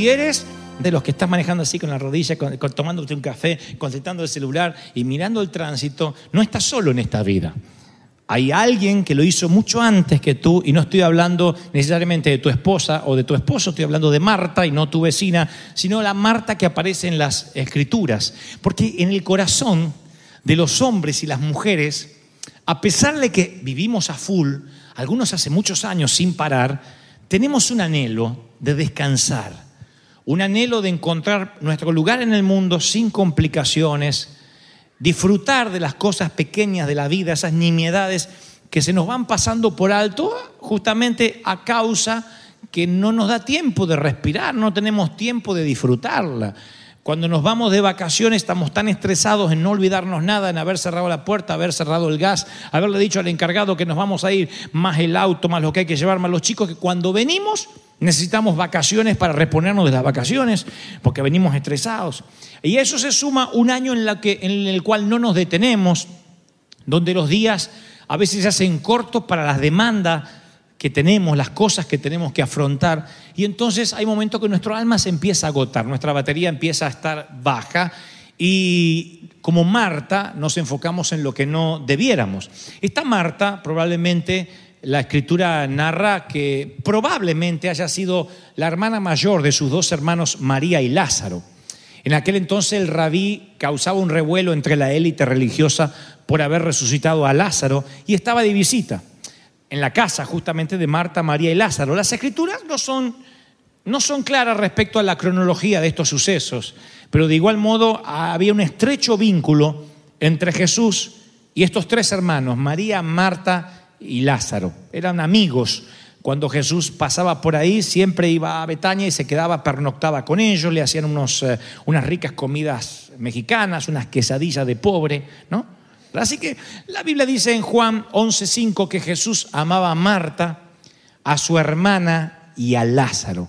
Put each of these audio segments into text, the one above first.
Si eres de los que estás manejando así con la rodilla, con, tomándote un café, concentrando el celular y mirando el tránsito, no estás solo en esta vida. Hay alguien que lo hizo mucho antes que tú, y no estoy hablando necesariamente de tu esposa o de tu esposo, estoy hablando de Marta y no tu vecina, sino la Marta que aparece en las escrituras. Porque en el corazón de los hombres y las mujeres, a pesar de que vivimos a full, algunos hace muchos años sin parar, tenemos un anhelo de descansar, un anhelo de encontrar nuestro lugar en el mundo sin complicaciones, disfrutar de las cosas pequeñas de la vida, esas nimiedades que se nos van pasando por alto justamente a causa que no nos da tiempo de respirar, no tenemos tiempo de disfrutarla. Cuando nos vamos de vacaciones estamos tan estresados en no olvidarnos nada, en haber cerrado la puerta, haber cerrado el gas, haberle dicho al encargado que nos vamos a ir, más el auto, más lo que hay que llevar, más los chicos, que cuando venimos necesitamos vacaciones para reponernos de las vacaciones, porque venimos estresados. Y eso se suma un año en, que, en el cual no nos detenemos, donde los días a veces se hacen cortos para las demandas que tenemos, las cosas que tenemos que afrontar. Y entonces hay momentos que nuestro alma se empieza a agotar, nuestra batería empieza a estar baja y como Marta nos enfocamos en lo que no debiéramos. Esta Marta probablemente la escritura narra que probablemente haya sido la hermana mayor de sus dos hermanos María y Lázaro. En aquel entonces el rabí causaba un revuelo entre la élite religiosa por haber resucitado a Lázaro y estaba de visita en la casa justamente de Marta, María y Lázaro. Las escrituras no son, no son claras respecto a la cronología de estos sucesos, pero de igual modo había un estrecho vínculo entre Jesús y estos tres hermanos, María, Marta y Lázaro. Eran amigos. Cuando Jesús pasaba por ahí, siempre iba a Betania y se quedaba, pernoctaba con ellos, le hacían unos, eh, unas ricas comidas mexicanas, unas quesadillas de pobre, ¿no? Así que la Biblia dice en Juan 11:5 que Jesús amaba a Marta, a su hermana y a Lázaro.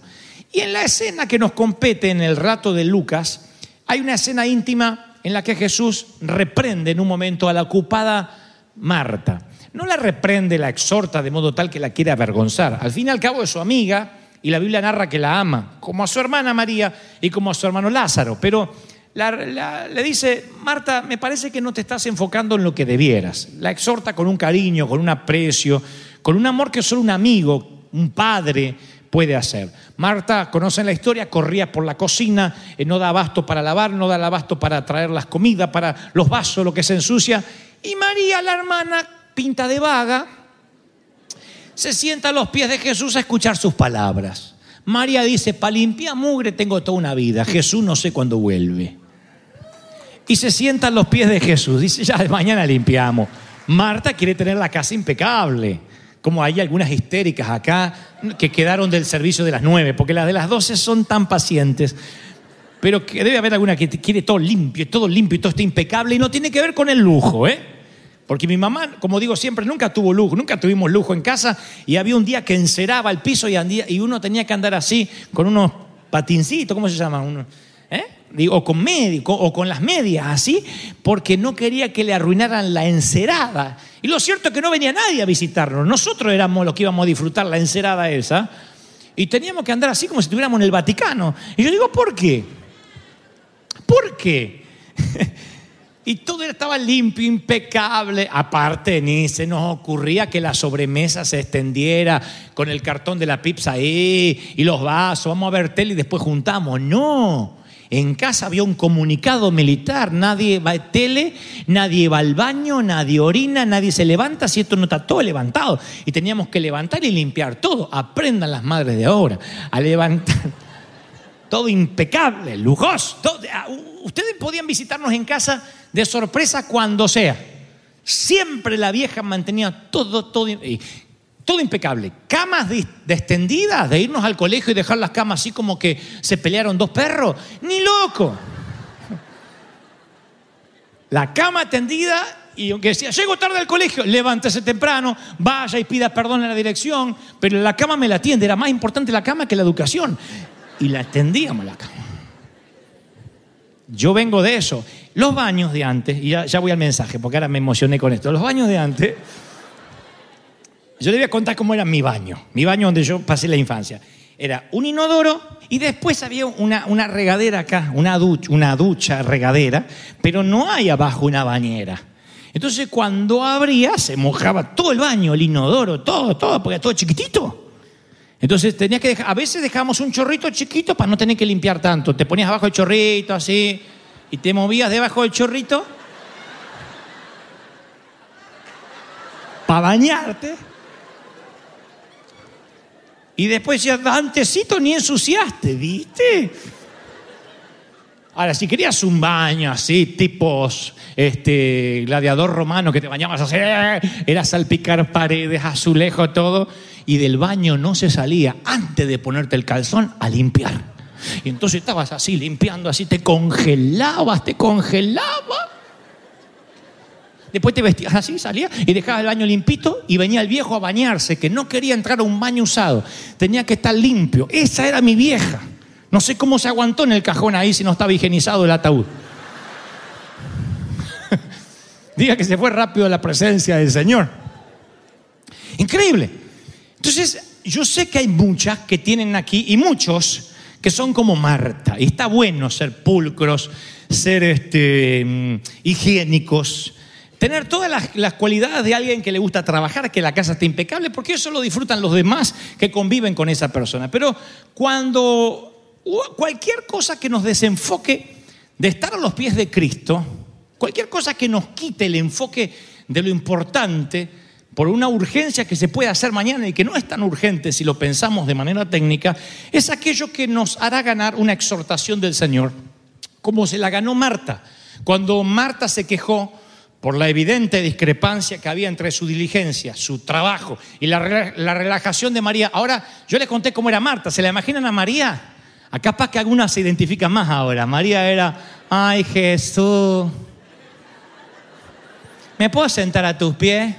Y en la escena que nos compete en el rato de Lucas, hay una escena íntima en la que Jesús reprende en un momento a la ocupada Marta. No la reprende, la exhorta de modo tal que la quiere avergonzar. Al fin y al cabo es su amiga y la Biblia narra que la ama, como a su hermana María y como a su hermano Lázaro. Pero la- le dice, Marta, me parece que no te estás enfocando en lo que debieras. La exhorta con un cariño, con un aprecio, con un amor que solo un amigo, un padre puede hacer. Marta, conocen la historia, corría por la cocina, eh, no da abasto para lavar, no da abasto para traer las comidas, para los vasos, lo que se ensucia. Y María, la hermana, pinta de vaga, se sienta a los pies de Jesús a escuchar sus palabras. María dice, para limpiar mugre tengo toda una vida, Jesús no sé cuándo vuelve. Y se sienta a los pies de Jesús, dice, ya de mañana limpiamos. Marta quiere tener la casa impecable, como hay algunas histéricas acá que quedaron del servicio de las nueve, porque las de las doce son tan pacientes. Pero que debe haber alguna que quiere todo limpio, todo limpio y todo está impecable y no tiene que ver con el lujo, ¿eh? Porque mi mamá, como digo siempre, nunca tuvo lujo, nunca tuvimos lujo en casa y había un día que enceraba el piso y, andía- y uno tenía que andar así con unos patincitos, ¿cómo se llaman? Uno, ¿eh? O con médico, o con las medias, así, porque no quería que le arruinaran la encerada. Y lo cierto es que no venía nadie a visitarnos, nosotros éramos los que íbamos a disfrutar la encerada esa, y teníamos que andar así como si estuviéramos en el Vaticano. Y yo digo, ¿por qué? ¿Por qué? Y todo estaba limpio, impecable. Aparte, ni se nos ocurría que la sobremesa se extendiera con el cartón de la pizza ahí y los vasos. Vamos a ver tele y después juntamos. No. En casa había un comunicado militar. Nadie va a tele, nadie va al baño, nadie orina, nadie se levanta si esto no está todo levantado. Y teníamos que levantar y limpiar todo. Aprendan las madres de ahora a levantar todo impecable, lujoso. todo- ustedes podían visitarnos en casa de sorpresa cuando sea. Siempre la vieja mantenía todo, todo, todo impecable. Camas de, de extendidas, de irnos al colegio y dejar las camas así como que se pelearon dos perros. Ni loco. La cama tendida y aunque decía, llego tarde al colegio, levántese temprano, vaya y pida perdón en la dirección, pero la cama me la atiende, era más importante la cama que la educación. Y la atendíamos la cama. Yo vengo de eso. Los baños de antes, y ya, voy al mensaje, porque ahora me emocioné con esto. Los baños de antes, yo le voy a contar cómo era mi baño, mi baño donde yo pasé la infancia. era un inodoro y después había una, una regadera acá, una ducha, una ducha regadera, pero no hay abajo una bañera. Entonces cuando abría se mojaba todo el baño, el inodoro, todo, todo, porque era todo chiquitito. Entonces tenías que dejar, a veces dejábamos un chorrito chiquito para no tener que limpiar tanto. Te ponías abajo el chorrito así y te movías debajo del chorrito para bañarte. Y después ya antesito ni ensuciaste, ¿viste? Ahora, si querías un baño así, tipos este, gladiador romano, que te bañabas así, era salpicar paredes, azulejo, todo, y del baño no se salía antes de ponerte el calzón a limpiar. Y entonces estabas así limpiando, así te congelabas, te congelabas. Después te vestías así, salías y dejabas el baño limpito y venía el viejo a bañarse, que no quería entrar a un baño usado, tenía que estar limpio. Esa era mi vieja. No sé cómo se aguantó en el cajón ahí si no estaba higienizado el ataúd. Diga que se fue rápido la presencia del Señor. Increíble. Entonces, yo sé que hay muchas que tienen aquí y muchos que son como Marta. Y está bueno ser pulcros, ser este, mm, higiénicos, tener todas las, las, cualidades de alguien que le gusta trabajar, que la casa esté impecable, porque eso lo disfrutan los demás que conviven con esa persona. Pero cuando cualquier cosa que nos desenfoque de estar a los pies de Cristo, cualquier cosa que nos quite el enfoque de lo importante por una urgencia que se puede hacer mañana y que no es tan urgente si lo pensamos de manera técnica, es aquello que nos hará ganar una exhortación del Señor, como se la ganó Marta. Cuando Marta se quejó por la evidente discrepancia que había entre su diligencia, su trabajo y la, la relajación de María. Ahora, yo les conté cómo era Marta. ¿Se la imaginan a María? Acá capaz que algunas se identifican más ahora. María era, ay Jesús, ¿me puedo sentar a tus pies?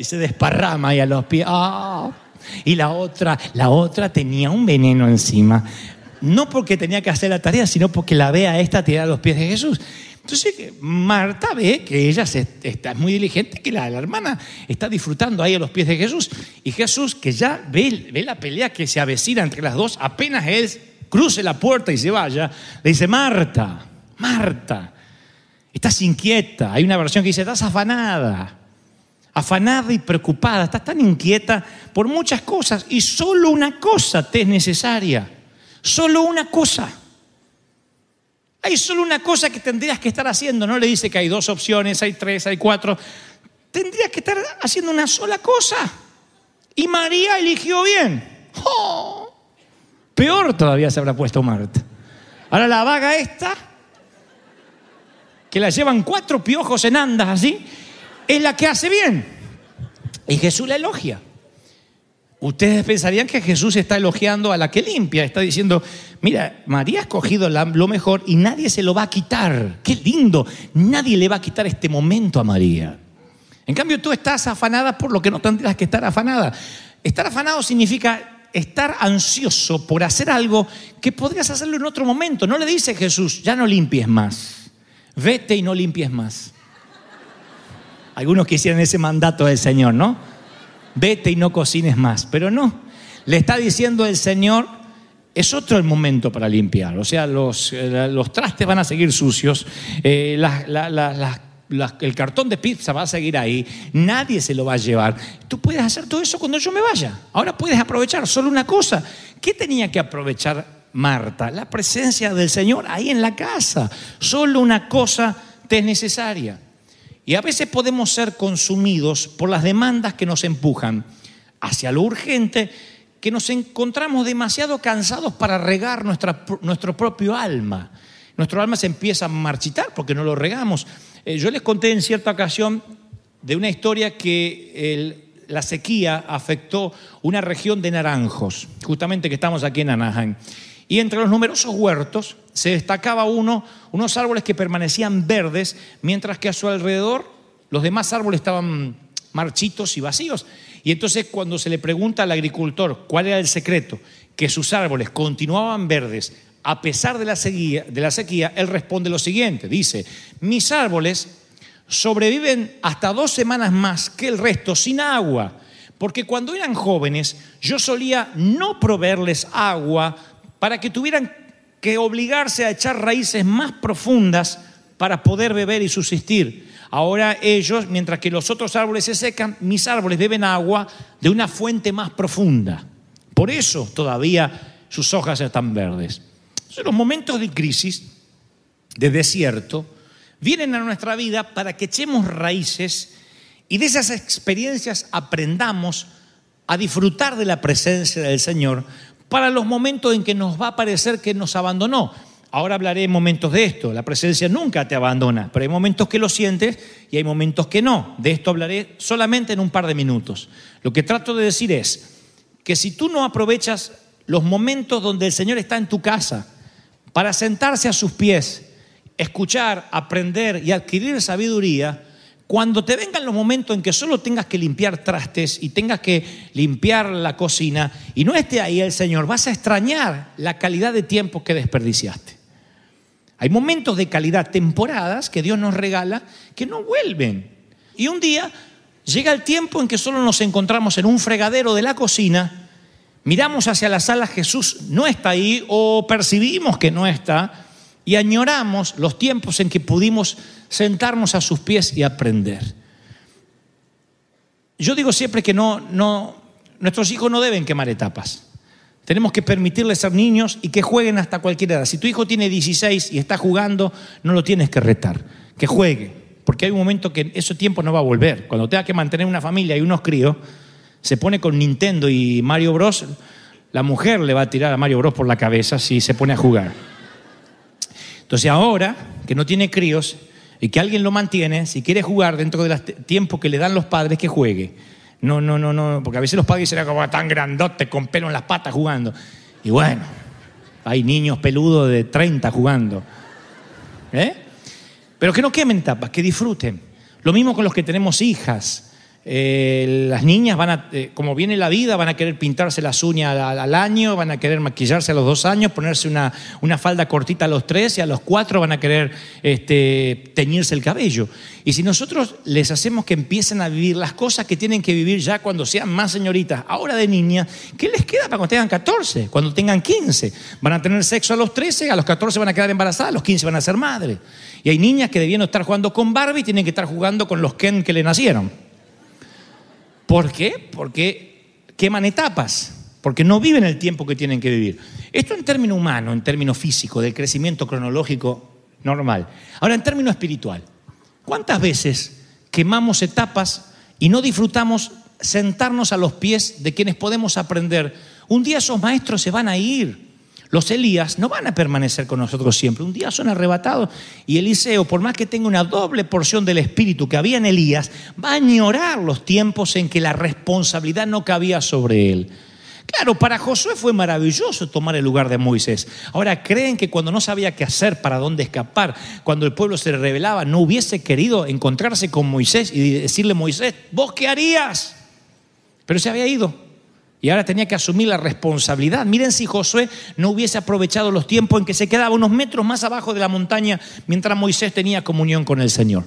Y se desparrama ahí a los pies. Ah. Y la otra, la otra tenía un veneno encima. No porque tenía que hacer la tarea, sino porque la ve a esta tirar a los pies de Jesús. Entonces Marta ve que ella está muy diligente, que la, hermana está disfrutando ahí a los pies de Jesús. Y Jesús, que ya ve, ve la pelea que se avecina entre las dos, apenas él cruce la puerta y se vaya, le dice, Marta, Marta, estás inquieta. Hay una versión que dice, estás afanada, afanada y preocupada, estás tan inquieta por muchas cosas y solo una cosa te es necesaria, solo una cosa. Hay solo una cosa que tendrías que estar haciendo. No le dice que hay dos opciones, hay tres, hay cuatro. Tendrías que estar haciendo una sola cosa. Y María eligió bien. ¡Oh! Peor todavía se habrá puesto Marta. Ahora la vaga esta, que la llevan cuatro piojos en andas así, es la que hace bien. Y Jesús la elogia. Ustedes pensarían que Jesús está elogiando a la que limpia, está diciendo, mira, María ha escogido lo mejor y nadie se lo va a quitar. Qué lindo, nadie le va a quitar este momento a María. En cambio, tú estás afanada por lo que no tendrías que estar afanada. Estar afanado significa estar ansioso por hacer algo que podrías hacerlo en otro momento. No le dice Jesús, ya no limpies más, vete y no limpies más. Algunos quisieran ese mandato del Señor, ¿no? vete y no cocines más. Pero no, le está diciendo el Señor, es otro el momento para limpiar. O sea, los, eh, los trastes van a seguir sucios, eh, el cartón de pizza va a seguir ahí, nadie se lo va a llevar. Tú puedes hacer todo eso cuando yo me vaya. Ahora puedes aprovechar solo una cosa. ¿Qué tenía que aprovechar Marta? La presencia del Señor ahí en la casa. Solo una cosa te es necesaria. Y a veces podemos ser consumidos por las demandas que nos empujan hacia lo urgente, que nos encontramos demasiado cansados para regar nuestra, nuestro propio alma. Nuestro alma se empieza a marchitar porque no lo regamos. Eh, yo les conté en cierta ocasión de una historia que la sequía afectó una región de naranjos, justamente que estamos aquí en Anaheim. Y entre los numerosos huertos se destacaba uno, unos árboles que permanecían verdes, mientras que a su alrededor los demás árboles estaban marchitos y vacíos. Y entonces cuando se le pregunta al agricultor cuál era el secreto, que sus árboles continuaban verdes a pesar de la sequía, de la sequía él responde lo siguiente, dice, mis árboles sobreviven hasta dos semanas más que el resto sin agua. Porque cuando eran jóvenes yo solía no proveerles agua para que tuvieran que obligarse a echar raíces más profundas para poder beber y subsistir. Ahora ellos, mientras que los otros árboles se secan, mis árboles beben agua de una fuente más profunda. Por eso todavía sus hojas están verdes. Entonces, los momentos de crisis, de desierto, vienen a nuestra vida para que echemos raíces y de esas experiencias aprendamos a disfrutar de la presencia del Señor para los momentos en que nos va a parecer que nos abandonó. Ahora hablaré en momentos de esto. La presencia nunca te abandona, pero hay momentos que lo sientes y hay momentos que no. De esto hablaré solamente en un par de minutos. Lo que trato de decir es que si tú no aprovechas los momentos donde el Señor está en tu casa para sentarse a sus pies, escuchar, aprender y adquirir sabiduría, cuando te vengan los momentos en que solo tengas que limpiar trastes y tengas que limpiar la cocina y no esté ahí el Señor, vas a extrañar la calidad de tiempo que desperdiciaste. Hay momentos de calidad, temporadas que Dios nos regala que no vuelven. Y un día llega el tiempo en que solo nos encontramos en un fregadero de la cocina, miramos hacia la sala, Jesús no está ahí o percibimos que no está y añoramos los tiempos en que pudimos sentarnos a sus pies y aprender. Yo digo siempre que no, no, nuestros hijos no deben quemar etapas. Tenemos que permitirles ser niños y que jueguen hasta cualquier edad. Si tu hijo tiene 16 y está jugando, no lo tienes que retar, que juegue, porque hay un momento que ese tiempo no va a volver. Cuando tenga que mantener una familia y unos críos, se pone con Nintendo y Mario Bros, la mujer le va a tirar a Mario Bros por la cabeza si se pone a jugar. Entonces ahora que no tiene críos y que alguien lo mantiene, si quiere jugar dentro del tiempo que le dan los padres, que juegue. No, no, no, no, porque a veces los padres serán como tan grandote con pelo en las patas jugando. Y bueno, hay niños peludos de 30 jugando. ¿Eh? Pero que no quemen tapas, que disfruten. Lo mismo con los que tenemos hijas. Eh, las niñas van a, eh, como viene la vida, van a querer pintarse las uñas al, año, van a querer maquillarse a los dos años, ponerse una, una, falda cortita a los tres y a los cuatro van a querer este, teñirse el cabello. Y si nosotros les hacemos que empiecen a vivir las cosas que tienen que vivir ya cuando sean más señoritas, ahora de niña, ¿qué les queda para cuando tengan 14, cuando tengan 15? Van a tener sexo a los 13, a los 14 van a quedar embarazadas, a los 15 van a ser madres. Y hay niñas que debiendo estar jugando con Barbie tienen que estar jugando con los Ken que le nacieron. ¿Por qué? Porque queman etapas, porque no viven el tiempo que tienen que vivir. Esto en término humano, en término físico, del crecimiento cronológico normal. Ahora, en término espiritual, ¿cuántas veces quemamos etapas y no disfrutamos sentarnos a los pies de quienes podemos aprender? Un día esos maestros se van a ir. Los Elías no van a permanecer con nosotros siempre. Un día son arrebatados y Eliseo, por más que tenga una doble porción del espíritu que había en Elías, va a añorar los tiempos en que la responsabilidad no cabía sobre él. Claro, para Josué fue maravilloso tomar el lugar de Moisés. Ahora, ¿creen que cuando no sabía qué hacer, para dónde escapar, cuando el pueblo se rebelaba, no hubiese querido encontrarse con Moisés y decirle, Moisés, ¿vos qué harías? Pero se había ido. Y ahora tenía que asumir la responsabilidad. Miren si Josué no hubiese aprovechado los tiempos en que se quedaba unos metros más abajo de la montaña mientras Moisés tenía comunión con el Señor.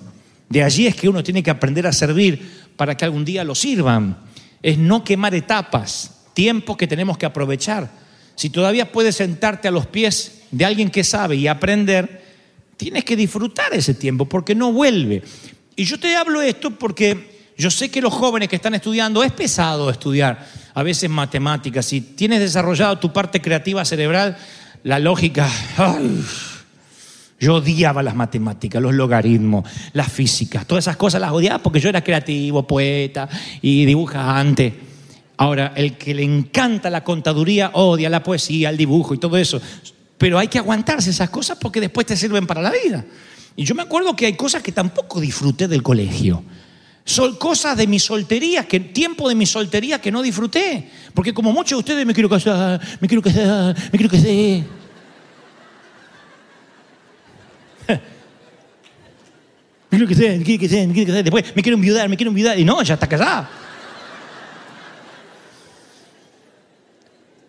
De allí es que uno tiene que aprender a servir para que algún día lo sirvan. Es no quemar etapas, tiempos que tenemos que aprovechar. Si todavía puedes sentarte a los pies de alguien que sabe y aprender, tienes que disfrutar ese tiempo porque no vuelve. Y yo te hablo esto porque yo sé que los jóvenes que están estudiando es pesado estudiar a veces matemáticas. Si tienes desarrollado tu parte creativa cerebral, la lógica, yo odiaba las matemáticas, los logaritmos, las físicas, todas esas cosas las odiaba porque yo era creativo, poeta y dibujante. Ahora, el que le encanta la contaduría odia la poesía, el dibujo y todo eso. Pero hay que aguantarse esas cosas porque después te sirven para la vida. Y yo me acuerdo que hay cosas que tampoco disfruté del colegio. Son cosas de mi soltería, que tiempo de mi soltería que no disfruté. Porque como muchos de ustedes me quiero casar, me quiero casar, me quiero casar. Me quiero casar, me quiero casar, me quiero casar. Después me quiero enviudar, me quiero enviudar. Y no, ya está casada.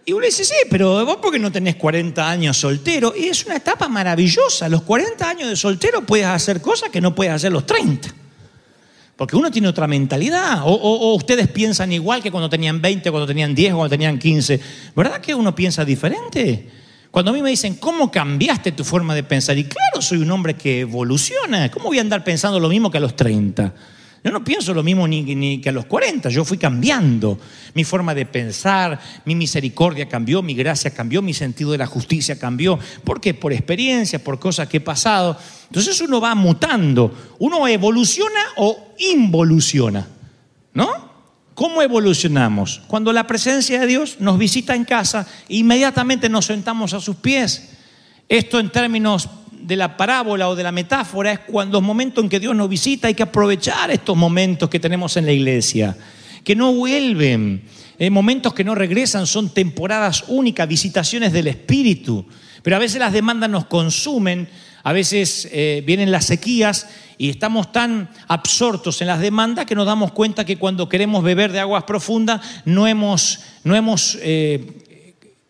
Y uno dice, sí, pero vos porque no tenés 40 años soltero. Y es una etapa maravillosa. Los 40 años de soltero puedes hacer cosas que no puedes hacer los 30. Porque uno tiene otra mentalidad. O, o, ustedes piensan igual que cuando tenían 20, cuando tenían 10, cuando tenían 15. ¿Verdad que uno piensa diferente? Cuando a mí me dicen, ¿cómo cambiaste tu forma de pensar? Y claro, soy un hombre que evoluciona. ¿Cómo voy a andar pensando lo mismo que a los 30? Yo no pienso lo mismo ni, que a los 40, yo fui cambiando. Mi forma de pensar, mi misericordia cambió, mi gracia cambió, mi sentido de la justicia cambió. ¿Por qué? Por experiencia, por cosas que he pasado. Entonces uno va mutando. Uno evoluciona o involuciona. ¿No? ¿Cómo evolucionamos? Cuando la presencia de Dios nos visita en casa, inmediatamente nos sentamos a sus pies. Esto en términos de la parábola o de la metáfora es cuando los momentos en que Dios nos visita hay que aprovechar estos momentos que tenemos en la iglesia, que no vuelven, eh, momentos que no regresan, son temporadas únicas, visitaciones del Espíritu. Pero a veces las demandas nos consumen, a veces eh, vienen las sequías y estamos tan absortos en las demandas que nos damos cuenta que cuando queremos beber de aguas profundas no hemos, no hemos eh,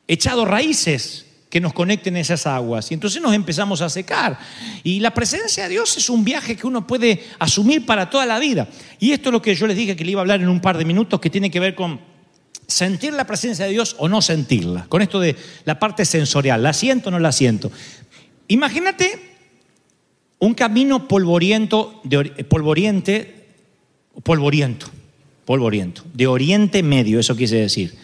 echado raíces que nos conecten esas aguas. Y entonces nos empezamos a secar. Y la presencia de Dios es un viaje que uno puede asumir para toda la vida. Y esto es lo que yo les dije que le iba a hablar en un par de minutos, que tiene que ver con sentir la presencia de Dios o no sentirla. Con esto de la parte sensorial, ¿la siento o no la siento? Imagínate un camino polvoriento, de, polvoriente, polvoriento, polvoriento, de Oriente Medio, eso quise decir.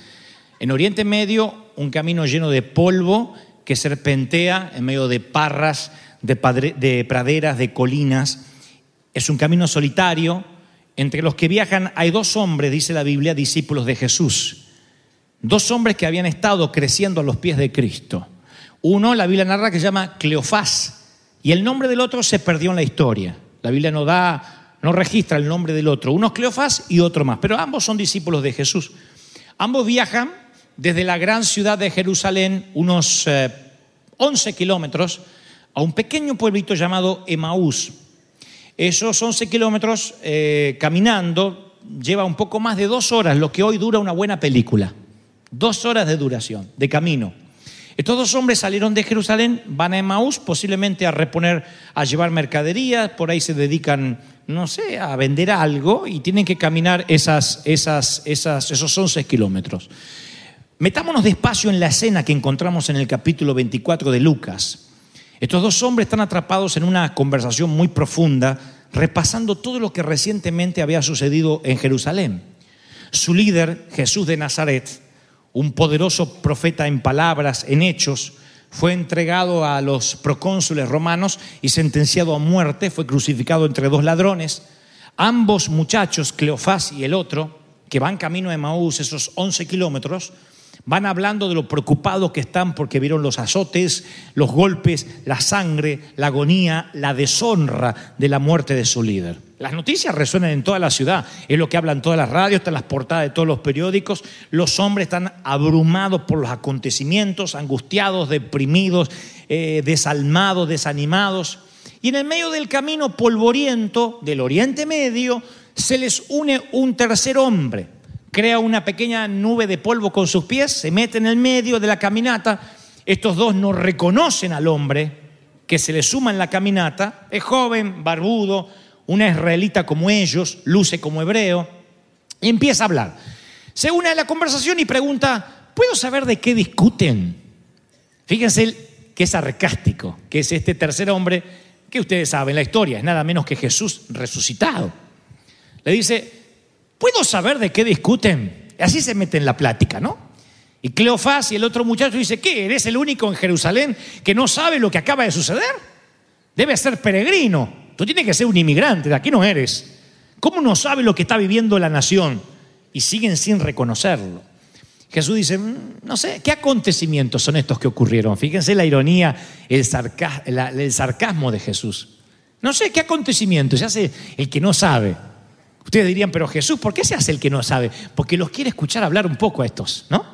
En Oriente Medio un camino lleno de polvo que serpentea en medio de parras, de, praderas, de colinas. Es un camino solitario. Entre los que viajan hay dos hombres, dice la Biblia, discípulos de Jesús. Dos hombres que habían estado creciendo a los pies de Cristo. Uno, la Biblia narra que se llama Cleofás, y el nombre del otro se perdió en la historia. La Biblia no da, no registra el nombre del otro. Uno es Cleofás y otro más, pero ambos son discípulos de Jesús. Ambos viajan desde la gran ciudad de Jerusalén, unos 11 eh, kilómetros, a un pequeño pueblito llamado Emaús. Esos 11 kilómetros eh, caminando lleva un poco más de dos horas, lo que hoy dura una buena película. Dos horas de duración, de camino. Estos dos hombres salieron de Jerusalén, van a Emaús, posiblemente a reponer, a llevar mercadería, por ahí se dedican, no sé, a vender algo y tienen que caminar esos 11 kilómetros. Metámonos despacio en la escena que encontramos en el capítulo 24 de Lucas. Estos dos hombres están atrapados en una conversación muy profunda, repasando todo lo que recientemente había sucedido en Jerusalén. Su líder, Jesús de Nazaret, un poderoso profeta en palabras, en hechos, fue entregado a los procónsules romanos y sentenciado a muerte, fue crucificado entre dos ladrones. Ambos muchachos, Cleofás y el otro, que van camino de Maús, esos 11 kilómetros, Van hablando de lo preocupados que están porque vieron los azotes, los golpes, la sangre, la agonía, la deshonra de la muerte de su líder. Las noticias resuenan en toda la ciudad, es lo que hablan todas las radios, están las portadas de todos los periódicos. Los hombres están abrumados por los acontecimientos, angustiados, deprimidos, eh, desalmados, desanimados. Y en el medio del camino polvoriento del Oriente Medio se les une un tercer hombre, crea una pequeña nube de polvo con sus pies, se mete en el medio de la caminata. Estos dos no reconocen al hombre que se le suma en la caminata. Es joven, barbudo, una israelita como ellos, luce como hebreo, y empieza a hablar. Se une a la conversación y pregunta, ¿puedo saber de qué discuten? Fíjense que es sarcástico, que es este tercer hombre que ustedes saben la historia, es nada menos que Jesús resucitado. Le dice, ¿Puedo saber de qué discuten? Así se mete en la plática, ¿no? Y Cleofás y el otro muchacho dice, ¿qué? ¿Eres el único en Jerusalén que no sabe lo que acaba de suceder? Debe ser peregrino. Tú tienes que ser un inmigrante, de aquí no eres. ¿Cómo no sabe lo que está viviendo la nación? Y siguen sin reconocerlo. Jesús dice, mm, no sé, ¿qué acontecimientos son estos que ocurrieron? Fíjense la ironía, el, sarcasmo de Jesús. No sé, ¿qué acontecimientos? Se hace el que no sabe. Ustedes dirían, pero Jesús, ¿por qué se hace el que no sabe? Porque los quiere escuchar hablar un poco a estos, ¿no?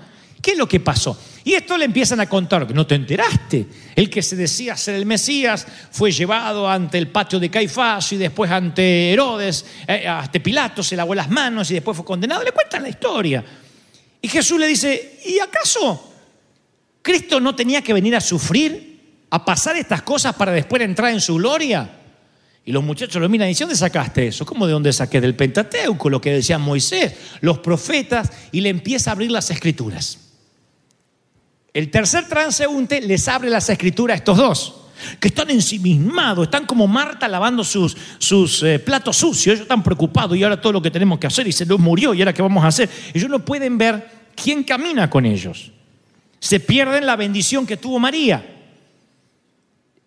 ¿Qué es lo que pasó? Y esto le empiezan a contar, no te enteraste. El que se decía ser el Mesías fue llevado ante el patio de Caifás y después ante Herodes, eh, ante Pilato, se lavó las manos y después fue condenado. Le cuentan la historia. Y Jesús le dice, ¿y acaso Cristo no tenía que venir a sufrir, a pasar estas cosas para después entrar en su gloria? Y los muchachos lo miran y dicen, ¿dónde sacaste eso? ¿Cómo de dónde saqué? Del Pentateuco, lo que decía Moisés, los profetas, y le empieza a abrir las escrituras. El tercer transeúnte les abre las escrituras a estos dos, que están ensimismados, están como Marta lavando sus, sus eh, platos sucios, ellos están preocupados y ahora todo lo que tenemos que hacer y se nos murió y ahora qué vamos a hacer. Ellos no pueden ver quién camina con ellos. Se pierden la bendición que tuvo María.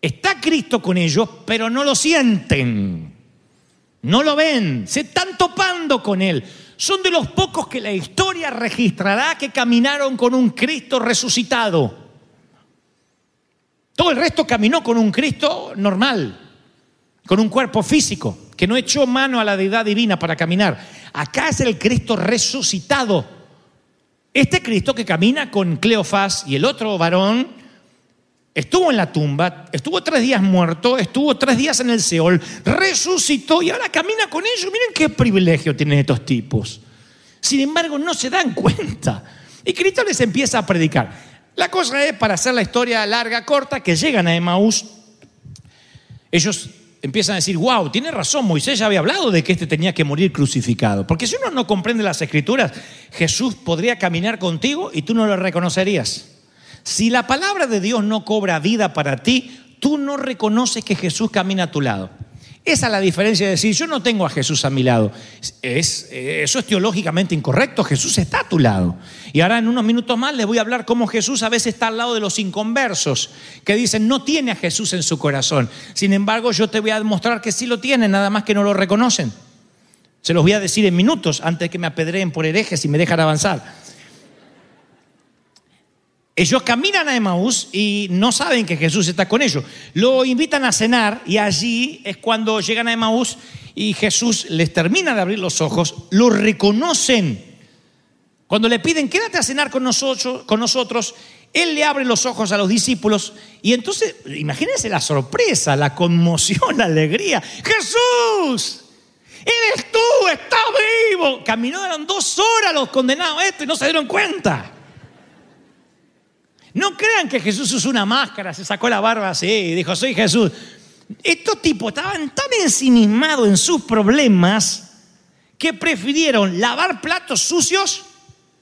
Está Cristo con ellos, pero no lo sienten. No lo ven. Se están topando con Él. Son de los pocos que la historia registrará que caminaron con un Cristo resucitado. Todo el resto caminó con un Cristo normal, con un cuerpo físico, que no echó mano a la deidad divina para caminar. Acá es el Cristo resucitado. Este Cristo que camina con Cleofás y el otro varón estuvo en la tumba, estuvo tres días muerto, estuvo tres días en el Seol, resucitó y ahora camina con ellos. Miren qué privilegio tienen estos tipos. Sin embargo, no se dan cuenta. Y Cristo les empieza a predicar. La cosa es, para hacer la historia larga, corta, que llegan a Emaús, ellos empiezan a decir, wow, tiene razón, Moisés ya había hablado de que este tenía que morir crucificado. Porque si uno no comprende las escrituras, Jesús podría caminar contigo y tú no lo reconocerías. Si la palabra de Dios no cobra vida para ti, tú no reconoces que Jesús camina a tu lado. Esa es la diferencia de decir, yo no tengo a Jesús a mi lado. Es, eso es teológicamente incorrecto, Jesús está a tu lado. Y ahora en unos minutos más les voy a hablar cómo Jesús a veces está al lado de los inconversos, que dicen, no tiene a Jesús en su corazón. Sin embargo, yo te voy a demostrar que sí lo tiene, nada más que no lo reconocen. Se los voy a decir en minutos antes que me apedreen por herejes y me dejan avanzar. Ellos caminan a Emaús y no saben que Jesús está con ellos. Lo invitan a cenar y allí es cuando llegan a Emaús y Jesús les termina de abrir los ojos, lo reconocen. Cuando le piden, quédate a cenar con nosotros, con nosotros, Él le abre los ojos a los discípulos y entonces, imagínense la sorpresa, la conmoción, la alegría. Jesús, eres tú, estás vivo. Caminaron dos horas los condenados esto y no se dieron cuenta. No crean que Jesús usó una máscara, se sacó la barba así y dijo, soy Jesús. Estos tipos estaban tan ensimismados en sus problemas que prefirieron lavar platos sucios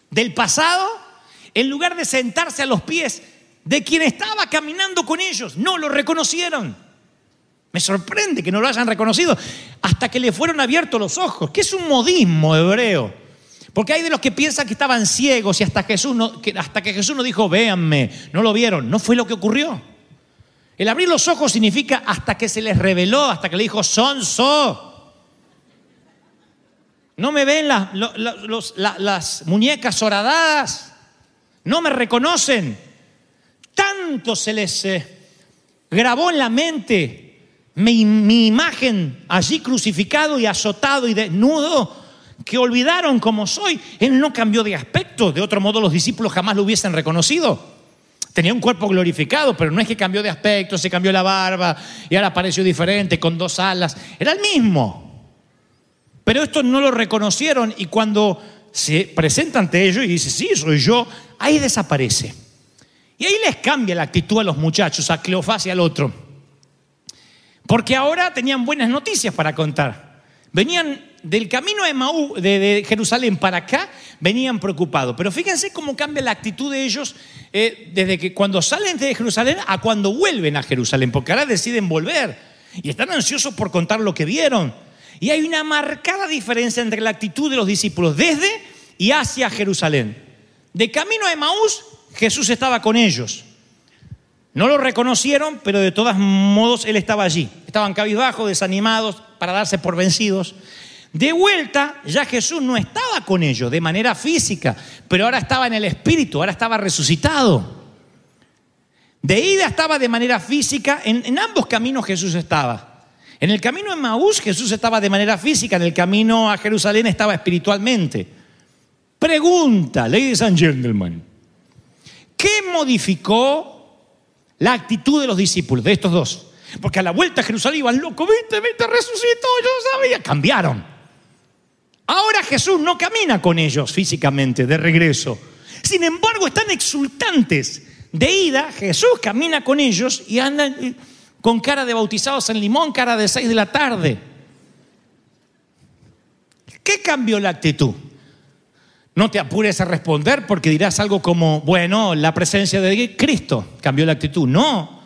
del pasado en lugar de sentarse a los pies de quien estaba caminando con ellos. No lo reconocieron. Me sorprende que no lo hayan reconocido hasta que le fueron abiertos los ojos, que es un modismo hebreo. Porque hay de los que piensan que estaban ciegos y hasta, Jesús no, que, hasta que Jesús no dijo, véanme, no lo vieron. No fue lo que ocurrió. El abrir los ojos significa hasta que se les reveló, hasta que le dijo, son so. No me ven las, muñecas horadadas, no me reconocen. Tanto se les eh, grabó en la mente mi imagen allí crucificado y azotado y desnudo que olvidaron cómo soy. Él no cambió de aspecto, de otro modo los discípulos jamás lo hubiesen reconocido. Tenía un cuerpo glorificado, pero no es que cambió de aspecto, se cambió la barba y ahora apareció diferente, con dos alas. Era el mismo. Pero estos no lo reconocieron y cuando se presenta ante ellos y dice, sí, soy yo, ahí desaparece. Y ahí les cambia la actitud a los muchachos, a Cleofás y al otro. Porque ahora tenían buenas noticias para contar. Venían del camino de, Maú, de, Jerusalén para acá, venían preocupados. Pero fíjense cómo cambia la actitud de ellos eh, desde que cuando salen de Jerusalén a cuando vuelven a Jerusalén, porque ahora deciden volver y están ansiosos por contar lo que vieron. Y hay una marcada diferencia entre la actitud de los discípulos desde y hacia Jerusalén. De camino a Emaús, Jesús estaba con ellos. No lo reconocieron, pero de todos modos Él estaba allí. Estaban cabizbajos, desanimados, para darse por vencidos. De vuelta, ya Jesús no estaba con ellos de manera física, pero ahora estaba en el Espíritu, ahora estaba resucitado. De ida estaba de manera física, en, ambos caminos Jesús estaba. En el camino en Maús Jesús estaba de manera física, en el camino a Jerusalén estaba espiritualmente. Pregunta, ladies and gentlemen, ¿qué modificó la actitud de los discípulos, de estos dos? Porque a la vuelta a Jerusalén iban locos, viste, viste, resucitó, yo sabía, cambiaron. Ahora Jesús no camina con ellos físicamente de regreso. Sin embargo, están exultantes. De ida, Jesús camina con ellos y andan eh, con cara de bautizados en limón, cara de seis de la tarde. ¿Qué cambió la actitud? No te apures a responder porque dirás algo como, bueno, la presencia de Cristo cambió la actitud. No,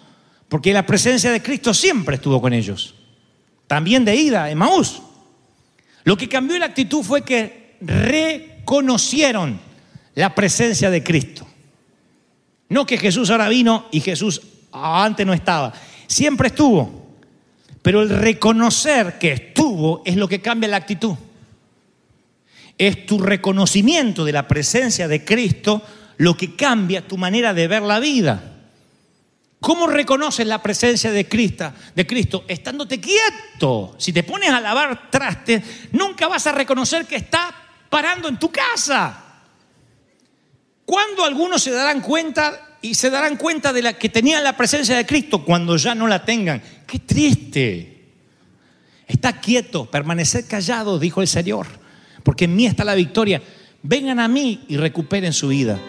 porque la presencia de Cristo siempre estuvo con ellos. También de ida, Maús. Lo que cambió la actitud fue que reconocieron la presencia de Cristo. No que Jesús ahora vino y Jesús antes no estaba. Siempre estuvo. Pero el reconocer que estuvo es lo que cambia la actitud. Es tu reconocimiento de la presencia de Cristo lo que cambia tu manera de ver la vida. ¿Cómo reconoces la presencia de Cristo, de Cristo? Estándote quieto. Si te pones a lavar trastes, nunca vas a reconocer que está parando en tu casa. ¿Cuándo algunos se darán cuenta y se darán cuenta de la que tenían la presencia de Cristo cuando ya no la tengan? Qué triste. Está quieto, permanecer callado, dijo el Señor, porque en mí está la victoria. Vengan a mí y recuperen su vida.